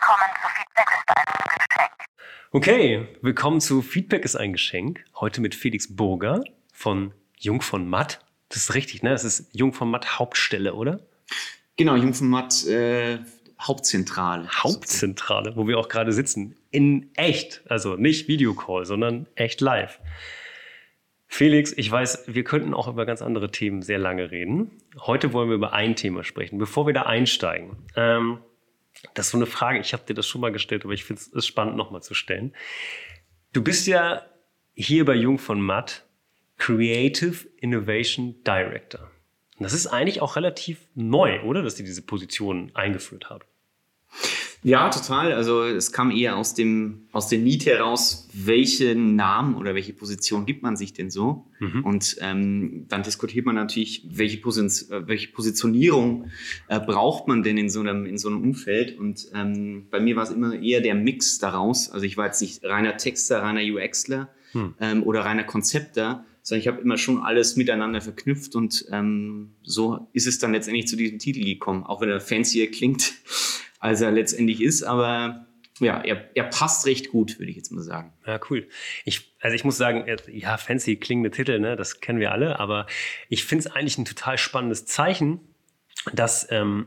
Willkommen zu Feedback ist ein Geschenk. Okay, willkommen zu Feedback ist ein Geschenk. Heute mit Felix Burger von Jung von Matt. Das ist richtig, ne? Das ist Jung von Matt Hauptstelle, oder? Genau, Jung von Matt äh, Hauptzentrale. Hauptzentrale, wo wir auch gerade sitzen. In echt. Also nicht Videocall, sondern echt live. Felix, ich weiß, wir könnten auch über ganz andere Themen sehr lange reden. Heute wollen wir über ein Thema sprechen, bevor wir da einsteigen. Ähm, das ist so eine Frage, ich habe dir das schon mal gestellt, aber ich finde es spannend nochmal zu stellen. Du bist ja hier bei Jung von Matt Creative Innovation Director. Und das ist eigentlich auch relativ neu, oder? Dass die diese Position eingeführt haben. Ja, total. Also es kam eher aus dem, aus dem Need heraus, welchen Namen oder welche Position gibt man sich denn so? Mhm. Und ähm, dann diskutiert man natürlich, welche, Position, äh, welche Positionierung äh, braucht man denn in so einem, in so einem Umfeld? Und ähm, bei mir war es immer eher der Mix daraus. Also ich war jetzt nicht reiner Texter, reiner UXler mhm. ähm, oder reiner Konzepter, sondern ich habe immer schon alles miteinander verknüpft und ähm, so ist es dann letztendlich zu diesem Titel gekommen, auch wenn er fancier klingt als er letztendlich ist. Aber ja, er, er passt recht gut, würde ich jetzt mal sagen. Ja, cool. Ich, also ich muss sagen, ja, fancy klingende Titel, ne, das kennen wir alle, aber ich finde es eigentlich ein total spannendes Zeichen, dass ähm,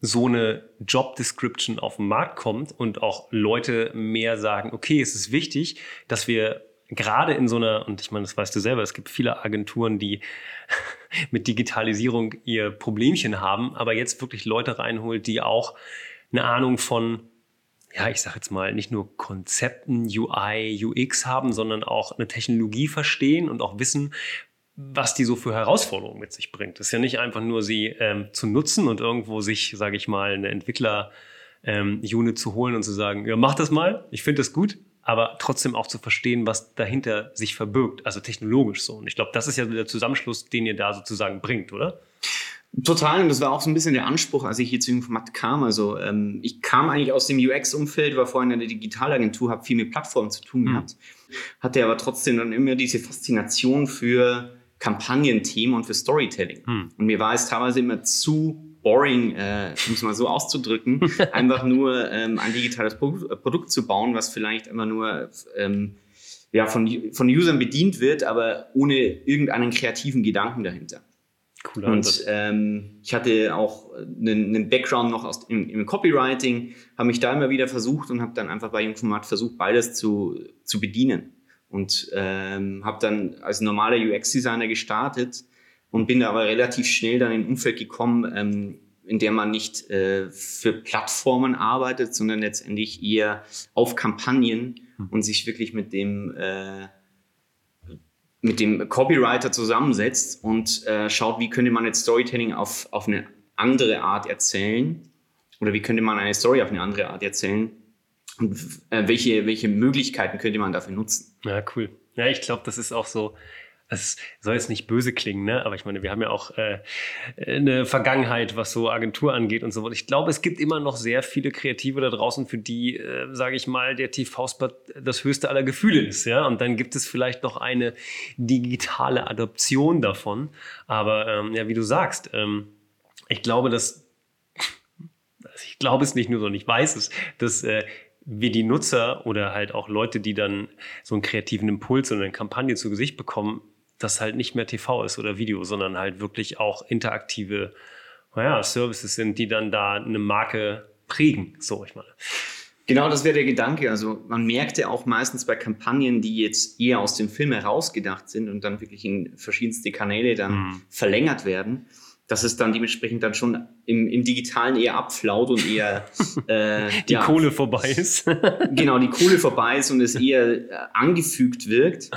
so eine Job Description auf den Markt kommt und auch Leute mehr sagen, okay, es ist wichtig, dass wir gerade in so einer, und ich meine, das weißt du selber, es gibt viele Agenturen, die mit Digitalisierung ihr Problemchen haben, aber jetzt wirklich Leute reinholt, die auch eine Ahnung von, ja, ich sage jetzt mal, nicht nur Konzepten, UI, UX haben, sondern auch eine Technologie verstehen und auch wissen, was die so für Herausforderungen mit sich bringt. Das ist ja nicht einfach nur sie ähm, zu nutzen und irgendwo sich, sage ich mal, eine Entwickler-Unit ähm, zu holen und zu sagen, ja, mach das mal, ich finde das gut, aber trotzdem auch zu verstehen, was dahinter sich verbirgt, also technologisch so. Und ich glaube, das ist ja der Zusammenschluss, den ihr da sozusagen bringt, oder? Total, und das war auch so ein bisschen der Anspruch, als ich hier zu Informatik kam. Also ähm, ich kam eigentlich aus dem UX-Umfeld, war vorhin in der Digitalagentur, habe viel mit Plattformen zu tun mhm. gehabt, hatte aber trotzdem dann immer diese Faszination für Kampagnenthemen und für Storytelling. Mhm. Und mir war es teilweise immer zu boring, äh, um es mal so auszudrücken, einfach nur ähm, ein digitales Pro Produkt zu bauen, was vielleicht immer nur ähm, ja, von, von Usern bedient wird, aber ohne irgendeinen kreativen Gedanken dahinter. Cooler und ähm, ich hatte auch einen, einen Background noch aus, im, im Copywriting, habe mich da immer wieder versucht und habe dann einfach bei Jungformat versucht, beides zu, zu bedienen. Und ähm, habe dann als normaler UX-Designer gestartet und bin da aber relativ schnell dann in ein Umfeld gekommen, ähm, in der man nicht äh, für Plattformen arbeitet, sondern letztendlich eher auf Kampagnen hm. und sich wirklich mit dem äh, mit dem Copywriter zusammensetzt und äh, schaut, wie könnte man jetzt Storytelling auf, auf eine andere Art erzählen oder wie könnte man eine Story auf eine andere Art erzählen und äh, welche, welche Möglichkeiten könnte man dafür nutzen. Ja, cool. Ja, ich glaube, das ist auch so es soll jetzt nicht böse klingen, ne? aber ich meine, wir haben ja auch äh, eine Vergangenheit, was so Agentur angeht und so weiter. Ich glaube, es gibt immer noch sehr viele Kreative da draußen, für die, äh, sage ich mal, der TV-Spot das höchste aller Gefühle ist. Ja? Und dann gibt es vielleicht noch eine digitale Adoption davon. Aber ähm, ja, wie du sagst, ähm, ich glaube, dass ich glaube es nicht nur, sondern ich weiß es, dass äh, wir die Nutzer oder halt auch Leute, die dann so einen kreativen Impuls oder eine Kampagne zu Gesicht bekommen, das halt nicht mehr TV ist oder Video, sondern halt wirklich auch interaktive naja, Services sind, die dann da eine Marke prägen, so ich meine. Genau, das wäre der Gedanke. Also man merkt ja auch meistens bei Kampagnen, die jetzt eher aus dem Film herausgedacht sind und dann wirklich in verschiedenste Kanäle dann mhm. verlängert werden, dass es dann dementsprechend dann schon im, im Digitalen eher abflaut und eher äh, die ja, Kohle vorbei ist. genau, die Kohle vorbei ist und es eher äh, angefügt wirkt.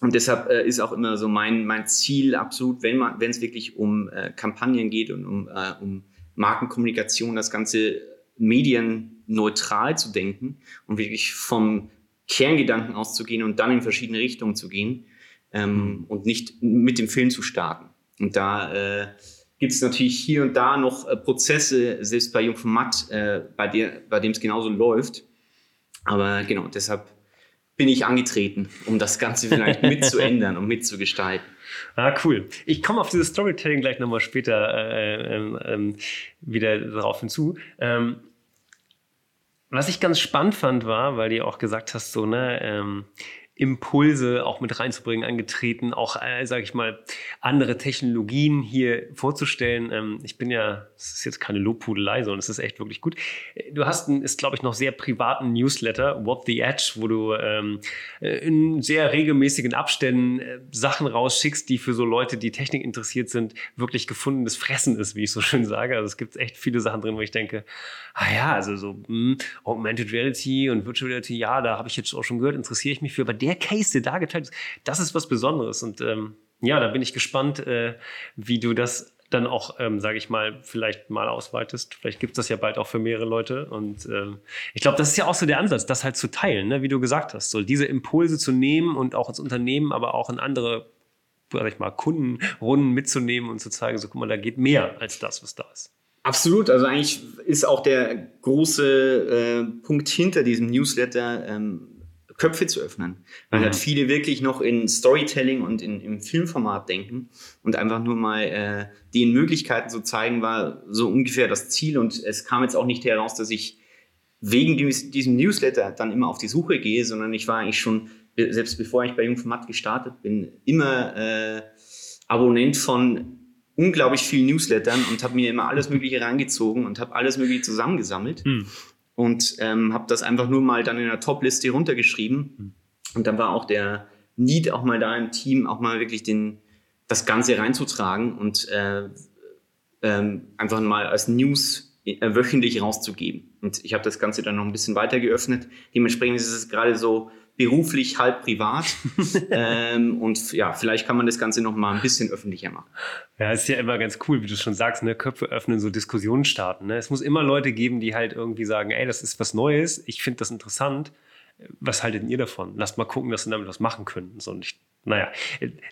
Und deshalb äh, ist auch immer so mein, mein Ziel absolut, wenn man, wenn es wirklich um äh, Kampagnen geht und um, äh, um Markenkommunikation, das Ganze medienneutral zu denken und wirklich vom Kerngedanken auszugehen und dann in verschiedene Richtungen zu gehen ähm, mhm. und nicht mit dem Film zu starten. Und da äh, gibt es natürlich hier und da noch äh, Prozesse, selbst bei Jung von Matt, äh, bei, der, bei dem es genauso läuft. Aber genau, deshalb bin ich angetreten, um das Ganze vielleicht mitzuändern und mitzugestalten. Ah, cool. Ich komme auf dieses Storytelling gleich nochmal später äh, ähm, wieder darauf hinzu. Ähm, Was ich ganz spannend fand, war, weil du auch gesagt hast, so, ne, ähm, Impulse auch mit reinzubringen, angetreten, auch, äh, sage ich mal, andere Technologien hier vorzustellen. Ähm, ich bin ja, es ist jetzt keine Lobpudelei, sondern es ist echt wirklich gut. Du hast einen, ist glaube ich noch sehr privaten Newsletter, What the Edge, wo du ähm, äh, in sehr regelmäßigen Abständen äh, Sachen rausschickst, die für so Leute, die Technik interessiert sind, wirklich gefundenes Fressen ist, wie ich so schön sage. Also es gibt echt viele Sachen drin, wo ich denke, ah ja, also so mh, hm, Augmented Reality und Virtual Reality, ja, da habe ich jetzt auch schon gehört, interessiere ich mich für, aber der Case, der da geteilt ist, das ist was Besonderes. Und ähm, ja, da bin ich gespannt, äh, wie du das dann auch, ähm, sage ich mal, vielleicht mal ausweitest. Vielleicht gibt es das ja bald auch für mehrere Leute. Und ähm, ich glaube, das ist ja auch so der Ansatz, das halt zu teilen, ne? wie du gesagt hast. So diese Impulse zu nehmen und auch ins Unternehmen, aber auch in andere, sag ich mal, Kundenrunden mitzunehmen und zu zeigen, so guck mal, da geht mehr als das, was da ist. Absolut. Also eigentlich ist auch der große äh, Punkt hinter diesem Newsletter, ähm, Köpfe zu öffnen. Weil halt mhm. halt viele wirklich noch in Storytelling und in, im Filmformat denken und einfach nur mal äh, den Möglichkeiten zu zeigen, war so ungefähr das Ziel. Und es kam jetzt auch nicht heraus, dass ich wegen diesem Newsletter dann immer auf die Suche gehe, sondern ich war eigentlich schon, selbst bevor ich bei Jungformat gestartet bin, immer äh, Abonnent von unglaublich vielen Newslettern und habe mir immer alles Mögliche reingezogen und habe alles Mögliche zusammengesammelt. Mhm und ähm, habe das einfach nur mal dann in der Top-Liste runtergeschrieben. Mhm. Und dann war auch der Need auch mal da im Team, auch mal wirklich den, das Ganze reinzutragen und äh, ähm, einfach mal als News äh, wöchentlich rauszugeben. Und ich habe das Ganze dann noch ein bisschen weiter geöffnet. Dementsprechend ist es gerade so beruflich, halb privat. ähm, und ja, vielleicht kann man das Ganze noch mal ein bisschen öffentlicher machen. Ja, ist ja immer ganz cool, wie du schon sagst, ne? Köpfe öffnen, so Diskussionen starten. Ne? Es muss immer Leute geben, die halt irgendwie sagen, ey, das ist was Neues, ich finde das interessant was haltet ihr davon? Lasst mal gucken, dass wir damit was machen können. So, und ich, naja,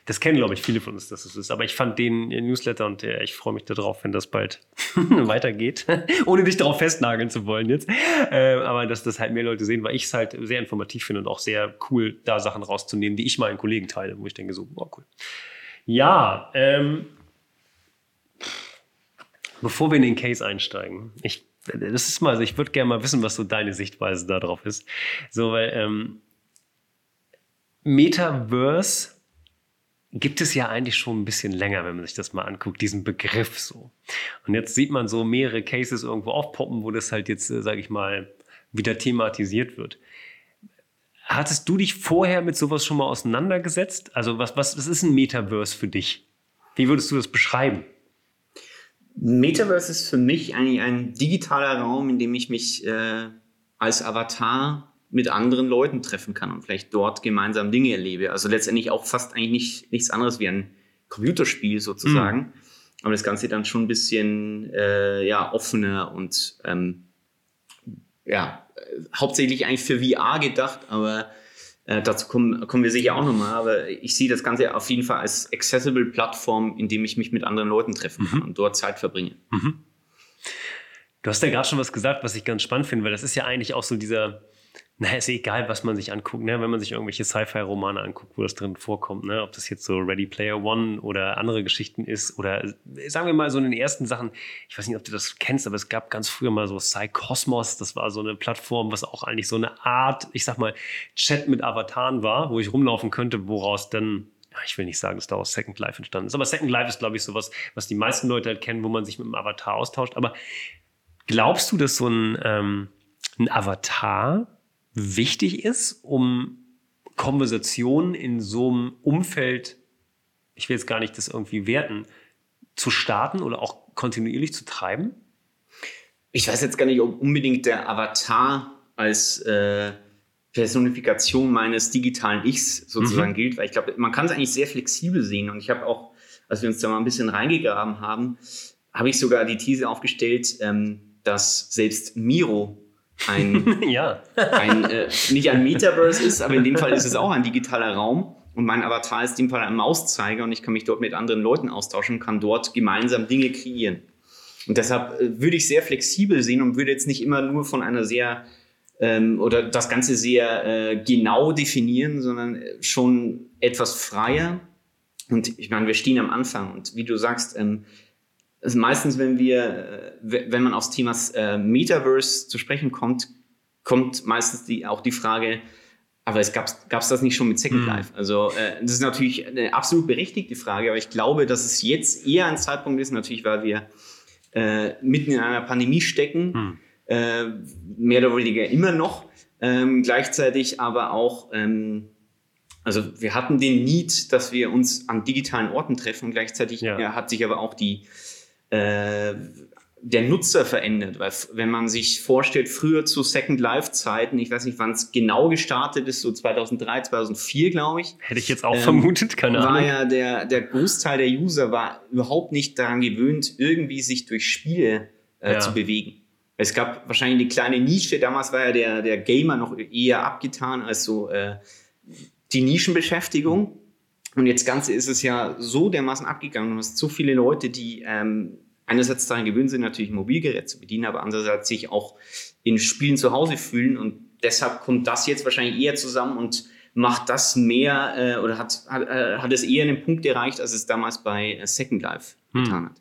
das kennen, glaube ich, viele von uns, dass es ist. Aber ich fand den Newsletter und äh, ich freue mich darauf, wenn das bald weitergeht. Ohne dich darauf festnageln zu wollen jetzt. Äh, aber dass das halt mehr Leute sehen, weil ich es halt sehr informativ finde und auch sehr cool, da Sachen rauszunehmen, die ich meinen Kollegen teile, wo ich denke so, oh cool. Ja, ähm, bevor wir in den Case einsteigen, ich das ist mal, also ich würde gerne mal wissen, was so deine Sichtweise darauf ist. So, weil ähm, Metaverse gibt es ja eigentlich schon ein bisschen länger, wenn man sich das mal anguckt, diesen Begriff so. Und jetzt sieht man so mehrere Cases irgendwo aufpoppen, wo das halt jetzt, äh, sage ich mal, wieder thematisiert wird. Hattest du dich vorher mit sowas schon mal auseinandergesetzt? Also was, was, was ist ein Metaverse für dich? Wie würdest du das beschreiben? Metaverse ist für mich eigentlich ein digitaler Raum, in dem ich mich äh, als Avatar mit anderen Leuten treffen kann und vielleicht dort gemeinsam Dinge erlebe. Also letztendlich auch fast eigentlich nicht, nichts anderes wie ein Computerspiel sozusagen. Mhm. Aber das Ganze dann schon ein bisschen äh, ja, offener und ähm, ja, hauptsächlich eigentlich für VR gedacht, aber äh, dazu kommen, kommen wir sicher auch nochmal, aber ich sehe das Ganze auf jeden Fall als accessible Plattform, in dem ich mich mit anderen Leuten treffen kann mhm. und dort Zeit verbringe. Mhm. Du hast ja gerade schon was gesagt, was ich ganz spannend finde, weil das ist ja eigentlich auch so dieser, naja, ist egal, was man sich anguckt, ne? wenn man sich irgendwelche Sci-Fi-Romane anguckt, wo das drin vorkommt, ne? ob das jetzt so Ready Player One oder andere Geschichten ist oder sagen wir mal so in den ersten Sachen, ich weiß nicht, ob du das kennst, aber es gab ganz früher mal so Psychosmos, das war so eine Plattform, was auch eigentlich so eine Art, ich sag mal, Chat mit Avataren war, wo ich rumlaufen könnte, woraus dann ich will nicht sagen, dass daraus Second Life entstanden ist, aber Second Life ist, glaube ich, sowas, was die meisten Leute halt kennen, wo man sich mit einem Avatar austauscht. Aber glaubst du, dass so ein, ähm, ein Avatar wichtig ist, um Konversationen in so einem Umfeld, ich will jetzt gar nicht das irgendwie werten, zu starten oder auch kontinuierlich zu treiben? Ich weiß jetzt gar nicht, ob unbedingt der Avatar als äh, Personifikation meines digitalen Ichs sozusagen mhm. gilt, weil ich glaube, man kann es eigentlich sehr flexibel sehen. Und ich habe auch, als wir uns da mal ein bisschen reingegraben haben, habe ich sogar die These aufgestellt, ähm, dass selbst Miro ein, ja. ein äh, nicht ein Metaverse ist, aber in dem Fall ist es auch ein digitaler Raum. Und mein Avatar ist in dem Fall ein Mauszeiger und ich kann mich dort mit anderen Leuten austauschen, kann dort gemeinsam Dinge kreieren. Und deshalb äh, würde ich sehr flexibel sehen und würde jetzt nicht immer nur von einer sehr ähm, oder das Ganze sehr äh, genau definieren, sondern schon etwas freier. Und ich meine, wir stehen am Anfang und wie du sagst, ähm, also meistens, wenn wir, äh, wenn man aufs Thema äh, Metaverse zu sprechen kommt, kommt meistens die, auch die Frage, aber es gab es das nicht schon mit Second Mhm. Life? Also äh, das ist natürlich eine absolut berechtigte Frage, aber ich glaube, dass es jetzt eher ein Zeitpunkt ist, natürlich, weil wir äh, mitten in einer Pandemie stecken, Mhm. äh, mehr oder weniger immer noch, ähm, gleichzeitig aber auch, ähm, also wir hatten den Need, dass wir uns an digitalen Orten treffen, gleichzeitig Ja. hat sich aber auch die äh, der Nutzer verändert, weil wenn man sich vorstellt, früher zu Second Life Zeiten, ich weiß nicht, wann es genau gestartet ist, so 2003, 2004, glaube ich, Hätte ich jetzt auch Ähm, vermutet, keine war Ahnung. ja der, der Großteil der User war überhaupt nicht daran gewöhnt, irgendwie sich durch Spiele äh, Ja. zu bewegen. Es gab wahrscheinlich eine kleine Nische, damals war ja der, der Gamer noch eher abgetan als so äh, die Nischenbeschäftigung. Und jetzt Ganze ist es ja so dermaßen abgegangen. Du hast so viele Leute, die ähm, einerseits daran gewöhnt sind, natürlich ein Mobilgerät zu bedienen, aber andererseits sich auch in Spielen zu Hause fühlen. Und deshalb kommt das jetzt wahrscheinlich eher zusammen und macht das mehr äh, oder hat, hat, äh, hat es eher einen Punkt erreicht, als es damals bei äh, Second Life Hm. getan hat.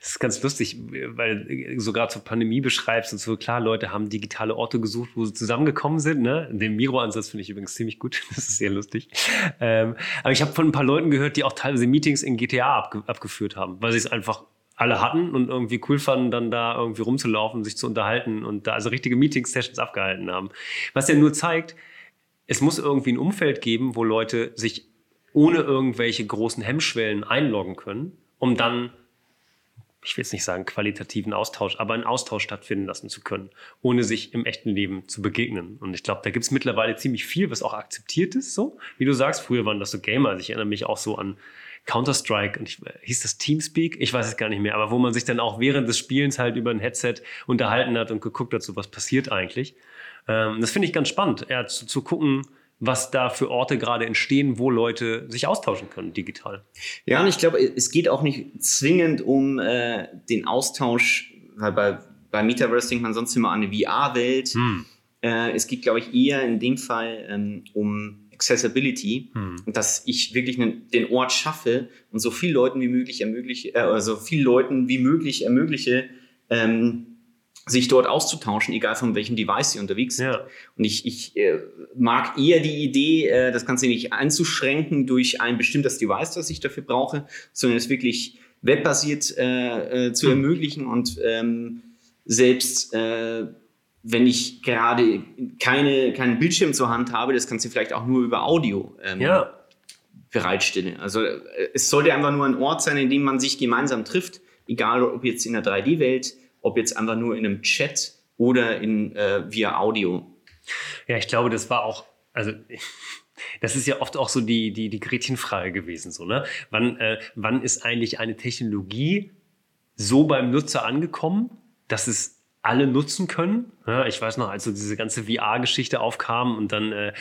Das ist ganz lustig, weil du sogar zur Pandemie beschreibst und so, klar, Leute haben digitale Orte gesucht, wo sie zusammengekommen sind. Ne? Den Miro-Ansatz finde ich übrigens ziemlich gut. Das ist sehr lustig. Ähm, aber ich habe von ein paar Leuten gehört, die auch teilweise Meetings in GTA abge abgeführt haben, weil sie es einfach alle hatten und irgendwie cool fanden, dann da irgendwie rumzulaufen, sich zu unterhalten und da also richtige Meeting-Sessions abgehalten haben. Was ja nur zeigt, es muss irgendwie ein Umfeld geben, wo Leute sich ohne irgendwelche großen Hemmschwellen einloggen können, um dann ich will jetzt nicht sagen qualitativen Austausch, aber einen Austausch stattfinden lassen zu können, ohne sich im echten Leben zu begegnen. Und ich glaube, da gibt es mittlerweile ziemlich viel, was auch akzeptiert ist, so. Wie du sagst, früher waren das so Gamer. Also ich erinnere mich auch so an Counter-Strike und ich, hieß das Teamspeak? Ich weiß es gar nicht mehr, aber wo man sich dann auch während des Spielens halt über ein Headset unterhalten hat und geguckt hat, so was passiert eigentlich. Ähm, das finde ich ganz spannend, ja, zu, zu gucken, was da für Orte gerade entstehen, wo Leute sich austauschen können digital. Ja, und ich glaube, es geht auch nicht zwingend um äh, den Austausch, weil bei, bei Metaverse denkt man sonst immer an eine VR-Welt. Hm. Äh, es geht, glaube ich, eher in dem Fall ähm, um Accessibility Hm. dass ich wirklich den Ort schaffe und so viel Leuten wie möglich ermögliche, äh, so viel Leuten wie möglich ermögliche, ähm, sich dort auszutauschen, egal von welchem Device sie unterwegs sind. Ja. Und ich, ich äh, mag eher die Idee, äh, das Ganze nicht einzuschränken durch ein bestimmtes Device, das ich dafür brauche, sondern es wirklich webbasiert äh, äh, zu Hm. ermöglichen und ähm, selbst äh, wenn ich gerade keine, keinen Bildschirm zur Hand habe, das kannst du vielleicht auch nur über Audio ähm, Ja. bereitstellen. Also äh, es sollte einfach nur ein Ort sein, in dem man sich gemeinsam trifft, egal ob jetzt in der 3D-Welt, ob jetzt einfach nur in einem Chat oder in äh, via Audio. Ja, ich glaube, das war auch, also das ist ja oft auch so die, die, die Gretchenfrage gewesen, so, ne? Wann, äh, wann ist eigentlich eine Technologie so beim Nutzer angekommen, dass es alle nutzen können. Ja, ich weiß noch, als so diese ganze VR-Geschichte aufkam und dann äh,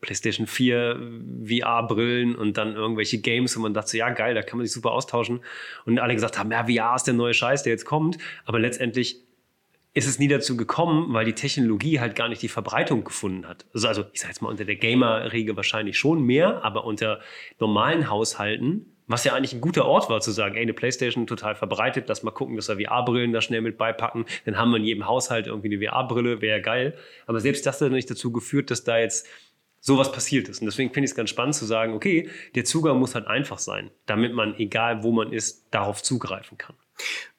PlayStation 4 VR-Brillen und dann irgendwelche Games und man dachte so, ja geil, da kann man sich super austauschen. Und alle gesagt haben, ja, VR ist der neue Scheiß, der jetzt kommt. Aber letztendlich ist es nie dazu gekommen, weil die Technologie halt gar nicht die Verbreitung gefunden hat. Also, also ich sage jetzt mal unter der Gamer-Riege wahrscheinlich schon mehr, aber unter normalen Haushalten, was ja eigentlich ein guter Ort war, zu sagen, ey, eine Playstation total verbreitet, lass mal gucken, dass wir VR-Brillen da schnell mit beipacken, dann haben wir in jedem Haushalt irgendwie eine VR-Brille, wäre geil. Aber selbst das hat nicht dazu geführt, dass da jetzt sowas passiert ist. Und deswegen finde ich es ganz spannend zu sagen, okay, der Zugang muss halt einfach sein, damit man, egal wo man ist, darauf zugreifen kann.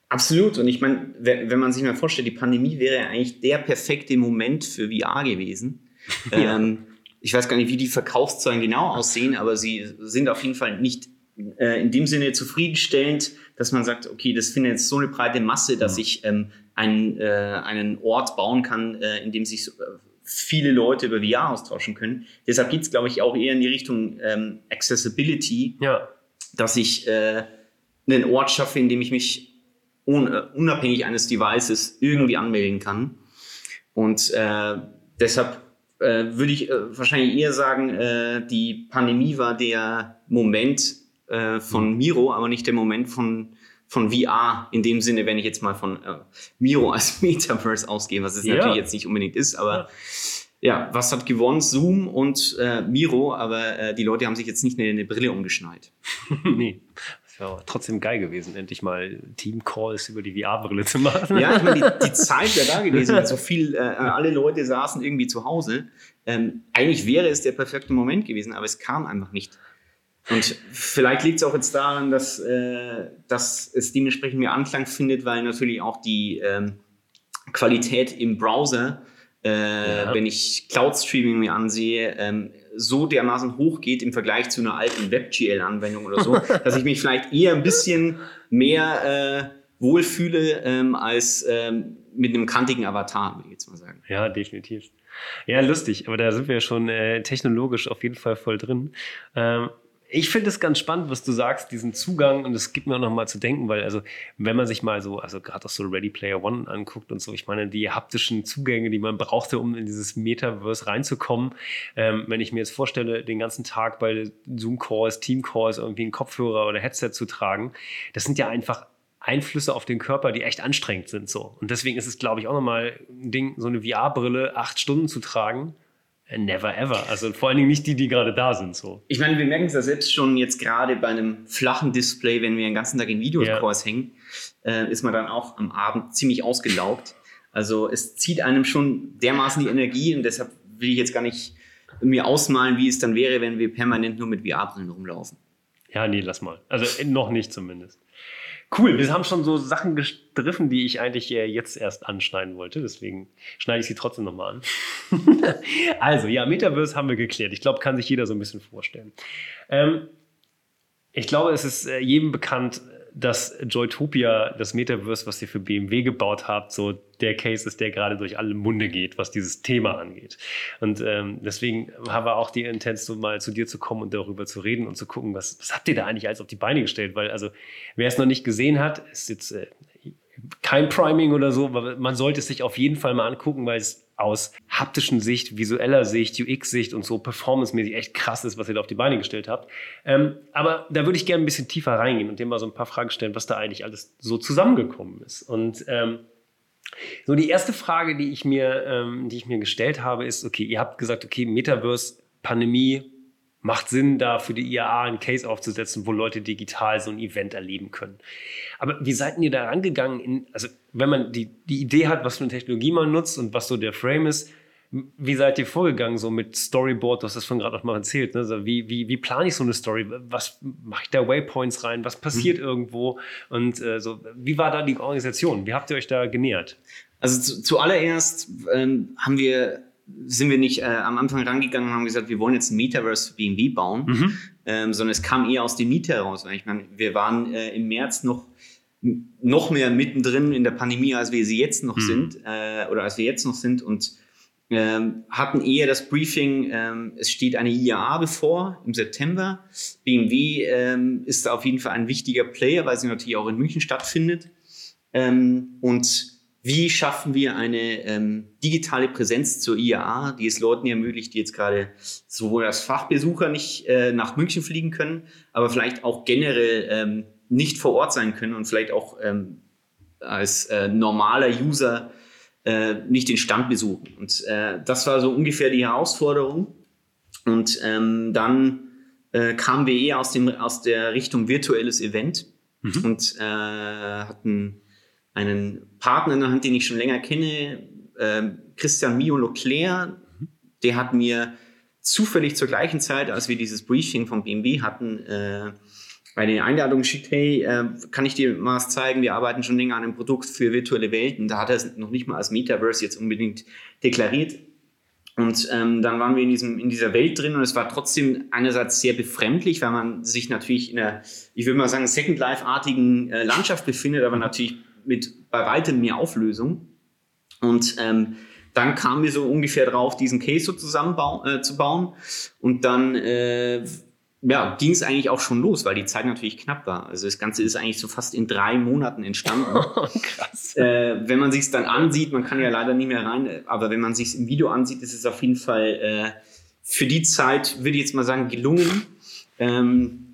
Absolut. Und ich meine, wenn, wenn man sich mal vorstellt, die Pandemie wäre ja eigentlich der perfekte Moment für VR gewesen. Ja. Ähm, ich weiß gar nicht, wie die Verkaufszahlen genau aussehen, aber sie sind auf jeden Fall nicht äh, in dem Sinne zufriedenstellend, dass man sagt, okay, das findet jetzt so eine breite Masse, dass ich ähm, einen, äh, einen Ort bauen kann, äh, in dem sich so, äh, viele Leute über VR austauschen können. Deshalb geht es, glaube ich, auch eher in die Richtung ähm, Accessibility, Ja, dass ich äh, einen Ort schaffe, in dem ich mich un unabhängig eines Devices irgendwie anmelden kann. Und deshalb würde ich wahrscheinlich eher sagen, die Pandemie war der Moment äh, von Miro, aber nicht der Moment von, von VR. In dem Sinne, wenn ich jetzt mal von äh, Miro als Metaverse ausgehe, was es Ja. natürlich jetzt nicht unbedingt ist, aber ja, was hat gewonnen? Zoom und äh, Miro, aber äh, die Leute haben sich jetzt nicht eine, eine Brille umgeschnallt. nee. Das wäre aber trotzdem geil gewesen, endlich mal Team-Calls über die VR-Brille zu machen. Ja, ich meine, die, die Zeit wäre da gewesen, so viel, äh, alle Leute saßen irgendwie zu Hause. Ähm, eigentlich wäre es der perfekte Moment gewesen, aber es kam einfach nicht. Und vielleicht liegt es auch jetzt daran, dass, äh, dass es dementsprechend mehr Anklang findet, weil natürlich auch die ähm, Qualität im Browser, äh, ja. wenn ich Cloud-Streaming mir ansehe, ähm, so dermaßen hoch geht im Vergleich zu einer alten WebGL-Anwendung oder so, dass ich mich vielleicht eher ein bisschen mehr äh, wohlfühle ähm, als ähm, mit einem kantigen Avatar, würde ich jetzt mal sagen. Ja, definitiv. Ja, lustig, aber da sind wir schon äh, technologisch auf jeden Fall voll drin. Ähm, ich finde es ganz spannend, was du sagst, diesen Zugang und es gibt mir auch noch mal zu denken, weil also wenn man sich mal so, also gerade auch so Ready Player One anguckt und so, ich meine die haptischen Zugänge, die man brauchte, um in dieses Metaverse reinzukommen, ähm, wenn ich mir jetzt vorstelle, den ganzen Tag bei Zoom Calls, Team Calls irgendwie einen Kopfhörer oder Headset zu tragen, das sind ja einfach Einflüsse auf den Körper, die echt anstrengend sind so. Und deswegen ist es, glaube ich, auch nochmal ein Ding, so eine VR-Brille acht Stunden zu tragen Never ever. Also vor allen Dingen nicht die, die gerade da sind. So. Ich meine, wir merken es ja selbst schon jetzt gerade bei einem flachen Display, wenn wir den ganzen Tag in Videocalls yeah. hängen, äh, ist man dann auch am Abend ziemlich ausgelaugt. Also es zieht einem schon dermaßen die Energie und deshalb will ich jetzt gar nicht mir ausmalen, wie es dann wäre, wenn wir permanent nur mit VR-Brillen rumlaufen. Ja, nee, lass mal. Also noch nicht zumindest. Cool, wir haben schon so Sachen gestriffen, die ich eigentlich jetzt erst anschneiden wollte. Deswegen schneide ich sie trotzdem nochmal an. also, ja, Metaverse haben wir geklärt. Ich glaube, kann sich jeder so ein bisschen vorstellen. Ähm, ich glaube, es ist äh, jedem bekannt, dass Joytopia, das Metaverse, was ihr für BMW gebaut habt, so der Case ist, der gerade durch alle Munde geht, was dieses Thema angeht. Und ähm, deswegen haben wir auch die Intention, so mal zu dir zu kommen und darüber zu reden und zu gucken, was, was habt ihr da eigentlich alles auf die Beine gestellt? Weil, also, wer es noch nicht gesehen hat, ist jetzt äh, kein Priming oder so, aber man sollte es sich auf jeden Fall mal angucken, weil es aus haptischen Sicht, visueller Sicht, UX-Sicht und so performancemäßig echt krass ist, was ihr da auf die Beine gestellt habt. Ähm, aber da würde ich gerne ein bisschen tiefer reingehen und dir mal so ein paar Fragen stellen, was da eigentlich alles so zusammengekommen ist. Und ähm, so die erste Frage, die ich mir, ähm, die ich mir gestellt habe, ist: Okay, ihr habt gesagt, okay, Metaverse, Pandemie, macht Sinn, da für die IAA einen Case aufzusetzen, wo Leute digital so ein Event erleben können. Aber wie seid ihr da rangegangen? In, also, wenn man die, die Idee hat, was für eine Technologie man nutzt und was so der Frame ist, wie seid ihr vorgegangen, so mit Storyboard? Du hast das von gerade auch mal erzählt. Ne? Also wie, wie, wie plane ich so eine Story? Was mache ich da Waypoints rein? Was passiert mhm. irgendwo? Und äh, so, wie war da die Organisation? Wie habt ihr euch da genähert? Also zu, zuallererst ähm, haben wir sind wir nicht äh, am Anfang rangegangen und haben gesagt, wir wollen jetzt ein Metaverse für BMW bauen, mhm. ähm, sondern es kam eher aus dem Miete heraus. Ich meine, wir waren äh, im März noch noch mehr mittendrin in der Pandemie, als wir sie jetzt noch mhm. sind äh, oder als wir jetzt noch sind und ähm, hatten eher das Briefing, ähm, es steht eine IAA bevor im September. BMW ähm, ist auf jeden Fall ein wichtiger Player, weil sie natürlich auch in München stattfindet. Ähm, und wie schaffen wir eine ähm, digitale Präsenz zur IAA, die es Leuten ermöglicht, die jetzt gerade sowohl als Fachbesucher nicht äh, nach München fliegen können, aber vielleicht auch generell ähm, nicht vor Ort sein können und vielleicht auch ähm, als äh, normaler User äh, nicht den Stand besuchen. Und äh, das war so ungefähr die Herausforderung. Und ähm, dann äh, kamen wir eher aus, dem, aus der Richtung virtuelles Event mhm. und äh, hatten einen Partner in der Hand, den ich schon länger kenne, äh, Christian Mio Leclerc, der hat mir zufällig zur gleichen Zeit, als wir dieses Briefing vom BMW hatten, äh, eine Einladung geschickt, hey, äh, kann ich dir mal was zeigen? Wir arbeiten schon länger an einem Produkt für virtuelle Welten. Da hat er es noch nicht mal als Metaverse jetzt unbedingt deklariert. Und ähm, dann waren wir in, diesem, in dieser Welt drin und es war trotzdem einerseits sehr befremdlich, weil man sich natürlich in einer, ich würde mal sagen, Second Life-artigen äh, Landschaft befindet, aber natürlich mit bei weitem mehr Auflösung. Und ähm, dann kamen wir so ungefähr drauf, diesen Case so zusammenbauen äh, zu bauen. Und dann äh, ja, ging es eigentlich auch schon los, weil die Zeit natürlich knapp war. Also das Ganze ist eigentlich so fast in drei Monaten entstanden. Oh, krass. Äh, wenn man sich es dann ansieht, man kann ja leider nicht mehr rein, aber wenn man sich es im Video ansieht, ist es auf jeden Fall äh, für die Zeit, würde ich jetzt mal sagen, gelungen. Ähm,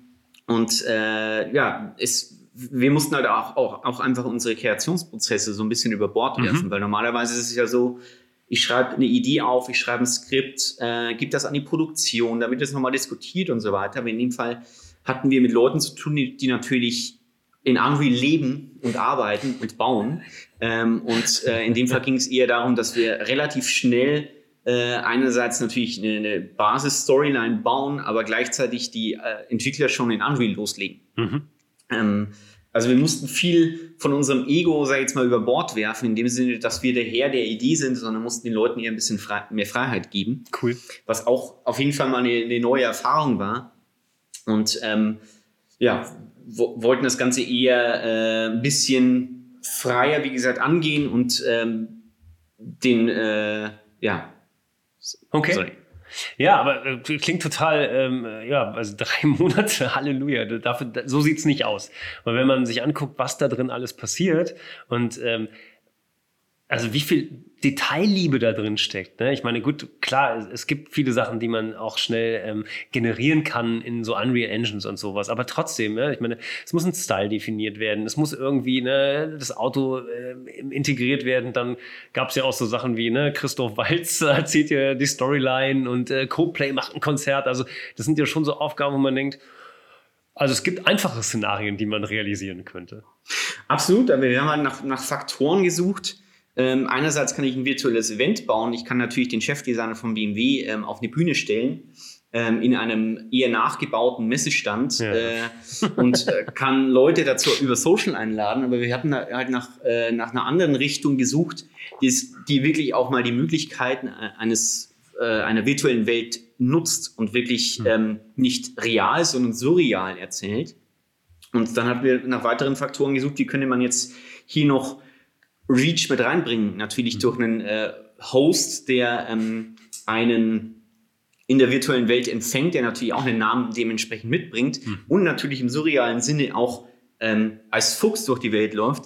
und äh, ja, es wir mussten halt auch, auch, auch einfach unsere Kreationsprozesse so ein bisschen über Bord mhm. werfen, mhm. weil normalerweise ist es ja so, ich schreibe eine Idee auf, ich schreibe ein Skript, äh, gebe das an die Produktion, damit es nochmal diskutiert und so weiter. Aber in dem Fall hatten wir mit Leuten zu tun, die, die natürlich in Unreal leben und arbeiten und bauen. Ähm, und äh, in dem Fall ging es eher darum, dass wir relativ schnell äh, einerseits natürlich eine, eine Basis-Storyline bauen, aber gleichzeitig die äh, Entwickler schon in Unreal loslegen. Mhm. Ähm, also wir mussten viel von unserem Ego, sag ich jetzt mal, über Bord werfen, in dem Sinne, dass wir der Herr der Idee sind, sondern mussten den Leuten eher ein bisschen frei, mehr Freiheit geben. Cool. Was auch auf jeden Fall mal eine, eine neue Erfahrung war. Und ähm, ja, wo, wollten das Ganze eher äh, ein bisschen freier, wie gesagt, angehen und ähm, den, äh, ja. Okay. Sorry. Ja, aber äh, klingt total, ähm, äh, ja, also drei Monate, Halleluja, dafür, so sieht's nicht aus. Weil wenn man sich anguckt, was da drin alles passiert und ähm, also wie viel Detailliebe da drin steckt. Ne? Ich meine, gut, klar, es gibt viele Sachen, die man auch schnell ähm, generieren kann in so Unreal Engines und sowas. Aber trotzdem, ne? ich meine, es muss ein Style definiert werden. Es muss irgendwie ne, das Auto äh, integriert werden. Dann gab es ja auch so Sachen wie ne, Christoph Walz erzählt ja die Storyline und äh, Coplay macht ein Konzert. Also das sind ja schon so Aufgaben, wo man denkt, also es gibt einfache Szenarien, die man realisieren könnte. Absolut, aber wir haben halt nach, nach Faktoren gesucht, ähm, einerseits kann ich ein virtuelles Event bauen. Ich kann natürlich den Chefdesigner von BMW ähm, auf eine Bühne stellen ähm, in einem eher nachgebauten Messestand Ja. äh, und äh, kann Leute dazu über Social einladen. Aber wir hatten halt nach, äh, nach einer anderen Richtung gesucht, die, es- die wirklich auch mal die Möglichkeiten äh, eines äh, einer virtuellen Welt nutzt und wirklich ähm, nicht real, sondern surreal erzählt. Und dann haben wir nach weiteren Faktoren gesucht, wie könnte man jetzt hier noch Reach mit reinbringen. Natürlich durch einen äh, Host, der ähm, einen in der virtuellen Welt empfängt, der natürlich auch einen Namen dementsprechend mitbringt und natürlich im surrealen Sinne auch ähm, als Fuchs durch die Welt läuft.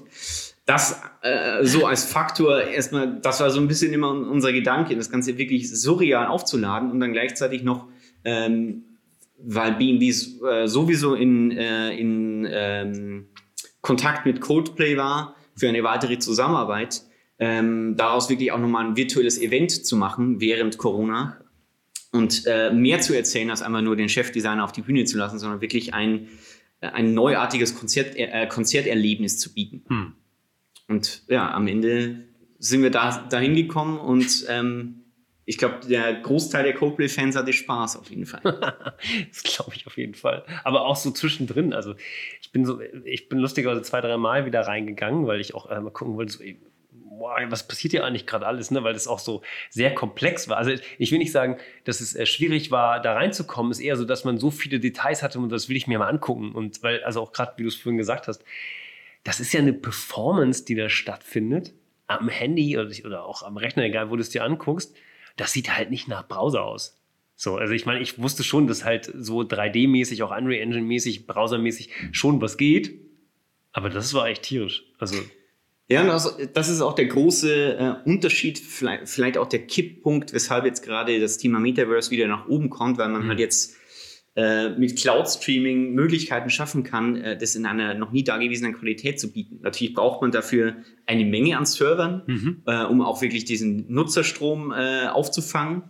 Das äh, so als Faktor erstmal, das war so ein bisschen immer unser Gedanke, das Ganze wirklich surreal aufzuladen und dann gleichzeitig noch ähm, weil BMW äh, sowieso in, äh, in ähm, Kontakt mit Coldplay war für eine weitere Zusammenarbeit, ähm, daraus wirklich auch nochmal ein virtuelles Event zu machen während Corona und äh, mehr zu erzählen, als einfach nur den Chefdesigner auf die Bühne zu lassen, sondern wirklich ein, äh, ein neuartiges Konzert, äh, Konzerterlebnis zu bieten. Hm. Und ja, am Ende sind wir da dahin gekommen und ähm, ich glaube, der Großteil der Coldplay-Fans hatte Spaß auf jeden Fall. Das glaube ich auf jeden Fall. Aber auch so zwischendrin. Also ich bin so, ich bin lustigerweise zwei, drei Mal wieder reingegangen, weil ich auch äh, mal gucken wollte, so, ey, was passiert hier eigentlich gerade alles, ne? Weil das auch so sehr komplex war. Also ich will nicht sagen, dass es äh, schwierig war, da reinzukommen. Es ist eher so, dass man so viele Details hatte und das will ich mir mal angucken. Und weil, also auch gerade, wie du es vorhin gesagt hast, das ist ja eine Performance, die da stattfindet, am Handy oder, oder auch am Rechner, egal wo du es dir anguckst. Das sieht halt nicht nach Browser aus. So, also ich meine, ich wusste schon, dass halt so 3D-mäßig, auch Unreal Engine-mäßig, browsermäßig schon was geht. Aber das war echt tierisch. Also, Ja, und das, das ist auch der große äh, Unterschied, vielleicht, vielleicht auch der Kipppunkt, weshalb jetzt gerade das Thema Metaverse wieder nach oben kommt, weil man Mhm. halt jetzt äh, mit Cloud-Streaming Möglichkeiten schaffen kann, äh, das in einer noch nie dagewesenen Qualität zu bieten. Natürlich braucht man dafür eine Menge an Servern, mhm. äh, um auch wirklich diesen Nutzerstrom äh, aufzufangen.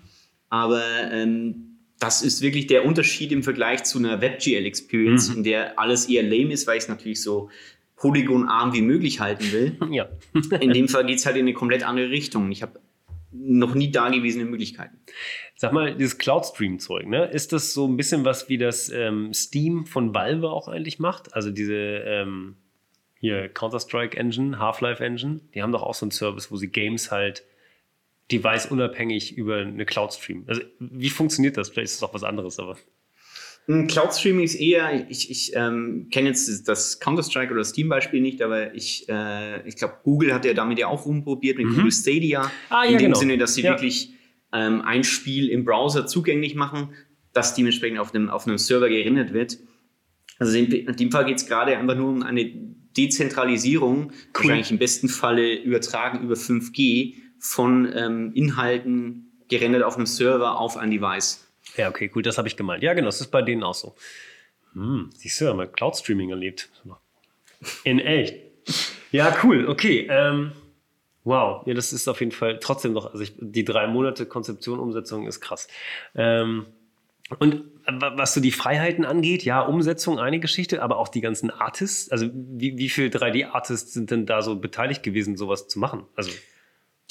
Aber ähm, das ist wirklich der Unterschied im Vergleich zu einer WebGL-Experience, Mhm. in der alles eher lame ist, weil ich es natürlich so polygonarm wie möglich halten will. ja. In dem Fall geht es halt in eine komplett andere Richtung. Ich habe noch nie dagewesene Möglichkeiten. Sag mal, dieses Cloud-Stream-Zeug, ne? Ist das so ein bisschen was wie das ähm, Steam von Valve auch eigentlich macht? Also diese ähm, hier Counter-Strike-Engine, Half-Life-Engine, die haben doch auch so einen Service, wo sie Games halt device-unabhängig über eine Cloud streamen. Also wie funktioniert das? Vielleicht ist es auch was anderes, aber. Ein Cloud Streaming ist eher, ich, ich ähm, kenne jetzt das Counter-Strike oder Steam-Beispiel nicht, aber ich, äh, ich glaube, Google hat ja damit ja auch rumprobiert mit Mhm. Google Stadia. Ah, ja, in dem genau. Sinne, dass sie Ja. wirklich ähm, ein Spiel im Browser zugänglich machen, das dementsprechend auf einem, auf einem Server gerendert wird. Also in, in dem Fall geht es gerade einfach nur um eine Dezentralisierung, wahrscheinlich im besten Falle übertragen über 5G von ähm, Inhalten gerendert auf einem Server auf ein Device. Ja, okay, gut, das habe ich gemeint. Ja, genau, das ist bei denen auch so. Hm, siehst du, haben wir Cloud-Streaming erlebt. In echt. Ja, cool, okay. Ähm, wow, ja, das ist auf jeden Fall trotzdem noch, also ich, die drei Monate Konzeption, Umsetzung ist krass. Ähm, Und was so die Freiheiten angeht, ja, Umsetzung eine Geschichte, aber auch die ganzen Artists. Also wie, wie viele 3D-Artists sind denn da so beteiligt gewesen, sowas zu machen? Also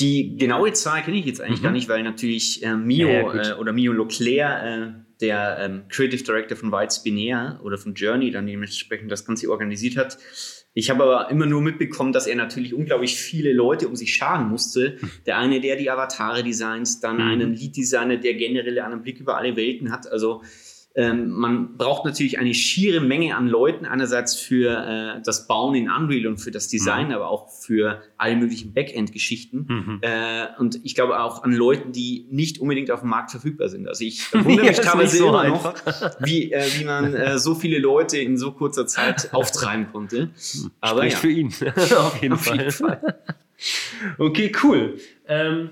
die genaue Zahl kenne ich jetzt eigentlich mhm. gar nicht, weil natürlich äh, Mio ja, ja, äh, oder Mio Leclerc, äh, der ähm, Creative Director von White Binär oder von Journey, dann dementsprechend das Ganze organisiert hat, ich habe aber immer nur mitbekommen, dass er natürlich unglaublich viele Leute um sich scharen musste. Der eine, der die Avatare designs, dann mhm. einen Lead-Designer, der generell einen Blick über alle Welten hat. Also ähm, man braucht natürlich eine schiere Menge an Leuten, einerseits für äh, das Bauen in Unreal und für das Design, mhm. aber auch für alle möglichen Backend-Geschichten. Mhm. Äh, und ich glaube auch an Leuten, die nicht unbedingt auf dem Markt verfügbar sind. Also ich wundere mich teilweise so immer noch, wie, äh, wie man äh, so viele Leute in so kurzer Zeit auftreiben konnte. Aber Spricht ja. für ihn, auf jeden auf Fall. Jeden Fall. okay, cool. Ähm,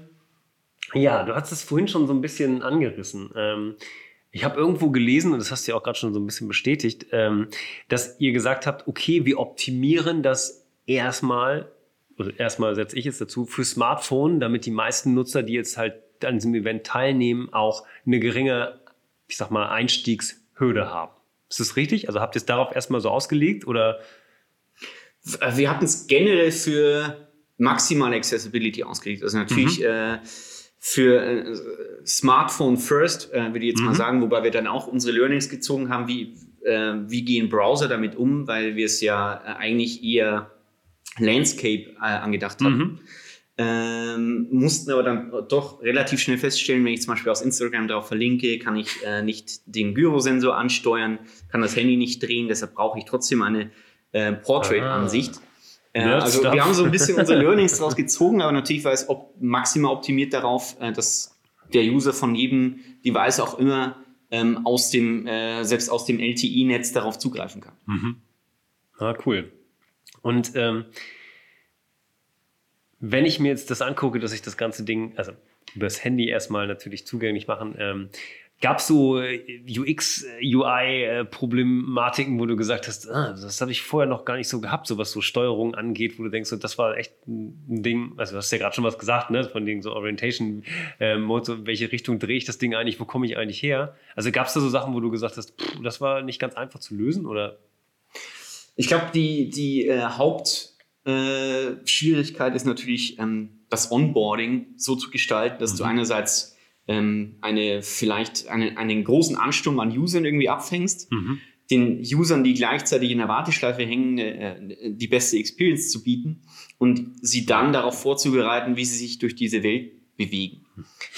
ja, du hast es vorhin schon so ein bisschen angerissen. Ähm, ich habe irgendwo gelesen, und das hast du ja auch gerade schon so ein bisschen bestätigt, ähm, dass ihr gesagt habt, okay, wir optimieren das erstmal, also erstmal setze ich jetzt dazu, für Smartphone, damit die meisten Nutzer, die jetzt halt an diesem Event teilnehmen, auch eine geringe, ich sag mal, Einstiegshürde haben. Ist das richtig? Also habt ihr es darauf erstmal so ausgelegt oder? Wir hatten es generell für maximale Accessibility ausgelegt. Also natürlich mhm. äh, für äh, Smartphone First, äh, würde ich jetzt mhm. mal sagen, wobei wir dann auch unsere Learnings gezogen haben, wie, äh, wie gehen Browser damit um, weil wir es ja äh, eigentlich eher Landscape äh, angedacht haben. Mhm. Ähm, mussten aber dann doch relativ schnell feststellen, wenn ich zum Beispiel aus Instagram darauf verlinke, kann ich äh, nicht den Gyrosensor ansteuern, kann das Handy nicht drehen, deshalb brauche ich trotzdem eine Portrait-Ansicht. Ah. Äh, also wir haben so ein bisschen unsere Learnings daraus gezogen, aber natürlich war es op maximal optimiert darauf, äh, dass der User von jedem Device auch immer ähm, aus dem, äh, selbst aus dem LTE-Netz darauf zugreifen kann. Mhm. Ah, cool. Und ähm, wenn ich mir jetzt das angucke, dass ich das ganze Ding, also über das Handy erstmal natürlich zugänglich machen, ähm, Gab es so äh, UX, UI-Problematiken, wo du gesagt hast, ah, das habe ich vorher noch gar nicht so gehabt, so was so Steuerung angeht, wo du denkst, so, das war echt ein Ding, also du hast ja gerade schon was gesagt, ne, von den so Orientation ähm, so, welche Richtung drehe ich das Ding eigentlich, wo komme ich eigentlich her? Also gab es da so Sachen, wo du gesagt hast, pff, das war nicht ganz einfach zu lösen oder? Ich glaube, die, die äh, Hauptschwierigkeit äh, ist natürlich, ähm, das Onboarding so zu gestalten, dass mhm. du einerseits ähm, eine vielleicht eine, einen großen Ansturm an Usern irgendwie abfängst, mhm. den Usern, die gleichzeitig in der Warteschleife hängen, äh, die beste Experience zu bieten und sie dann darauf vorzubereiten, wie sie sich durch diese Welt bewegen.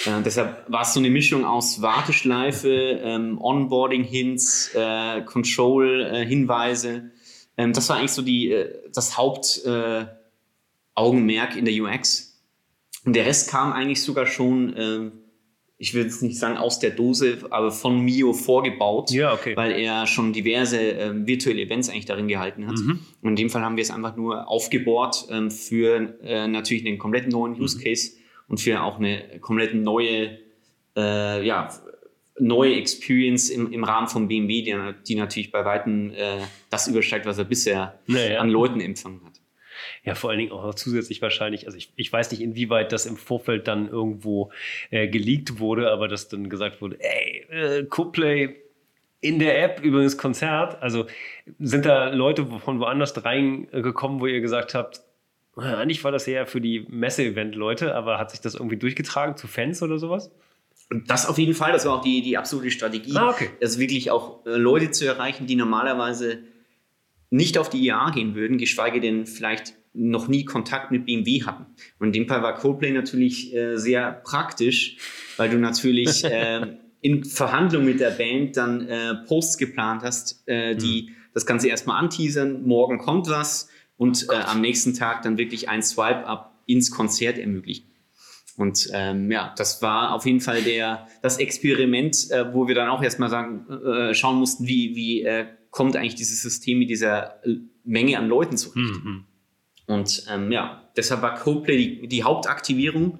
Äh, deshalb war es so eine Mischung aus Warteschleife, ähm, Onboarding-Hints, äh, Control-Hinweise. Ähm, das war eigentlich so die, äh, das Hauptaugenmerk äh, in der UX. Und der Rest kam eigentlich sogar schon ähm, ich will jetzt nicht sagen aus der Dose, aber von Mio vorgebaut, ja, okay. weil er schon diverse ähm, virtuelle Events eigentlich darin gehalten hat. Mhm. Und in dem Fall haben wir es einfach nur aufgebohrt ähm, für äh, natürlich einen komplett neuen Use mhm. Case mhm. und für auch eine komplett neue, äh, ja, neue Experience im, im Rahmen von BMW, die, die natürlich bei Weitem äh, das übersteigt, was er bisher naja. an Leuten empfangen hat. Ja, vor allen Dingen auch zusätzlich wahrscheinlich, also ich, ich weiß nicht, inwieweit das im Vorfeld dann irgendwo äh, geleakt wurde, aber dass dann gesagt wurde, ey, äh, CoPlay in der App übrigens Konzert. Also sind da Leute von woanders reingekommen, wo ihr gesagt habt, eigentlich war das eher für die Messe-Event-Leute, aber hat sich das irgendwie durchgetragen zu Fans oder sowas? Das auf jeden Fall, das war auch die, die absolute Strategie. Ah, okay. Das wirklich auch äh, Leute zu erreichen, die normalerweise nicht auf die IAA gehen würden, geschweige denn vielleicht noch nie Kontakt mit BMW hatten. Und in dem Fall war Coldplay natürlich äh, sehr praktisch, weil du natürlich äh, in Verhandlung mit der Band dann äh, Posts geplant hast, äh, die mhm. das Ganze erstmal anteasern, morgen kommt was und oh am nächsten Tag dann wirklich ein Swipe-Up ins Konzert ermöglichen. Und ähm, ja, das war auf jeden Fall der, das Experiment, äh, wo wir dann auch erstmal sagen, äh, schauen mussten, wie, wie äh, kommt eigentlich dieses System mit dieser Menge an Leuten zurecht. Mhm. Und ähm, ja, deshalb war Coldplay die, die Hauptaktivierung.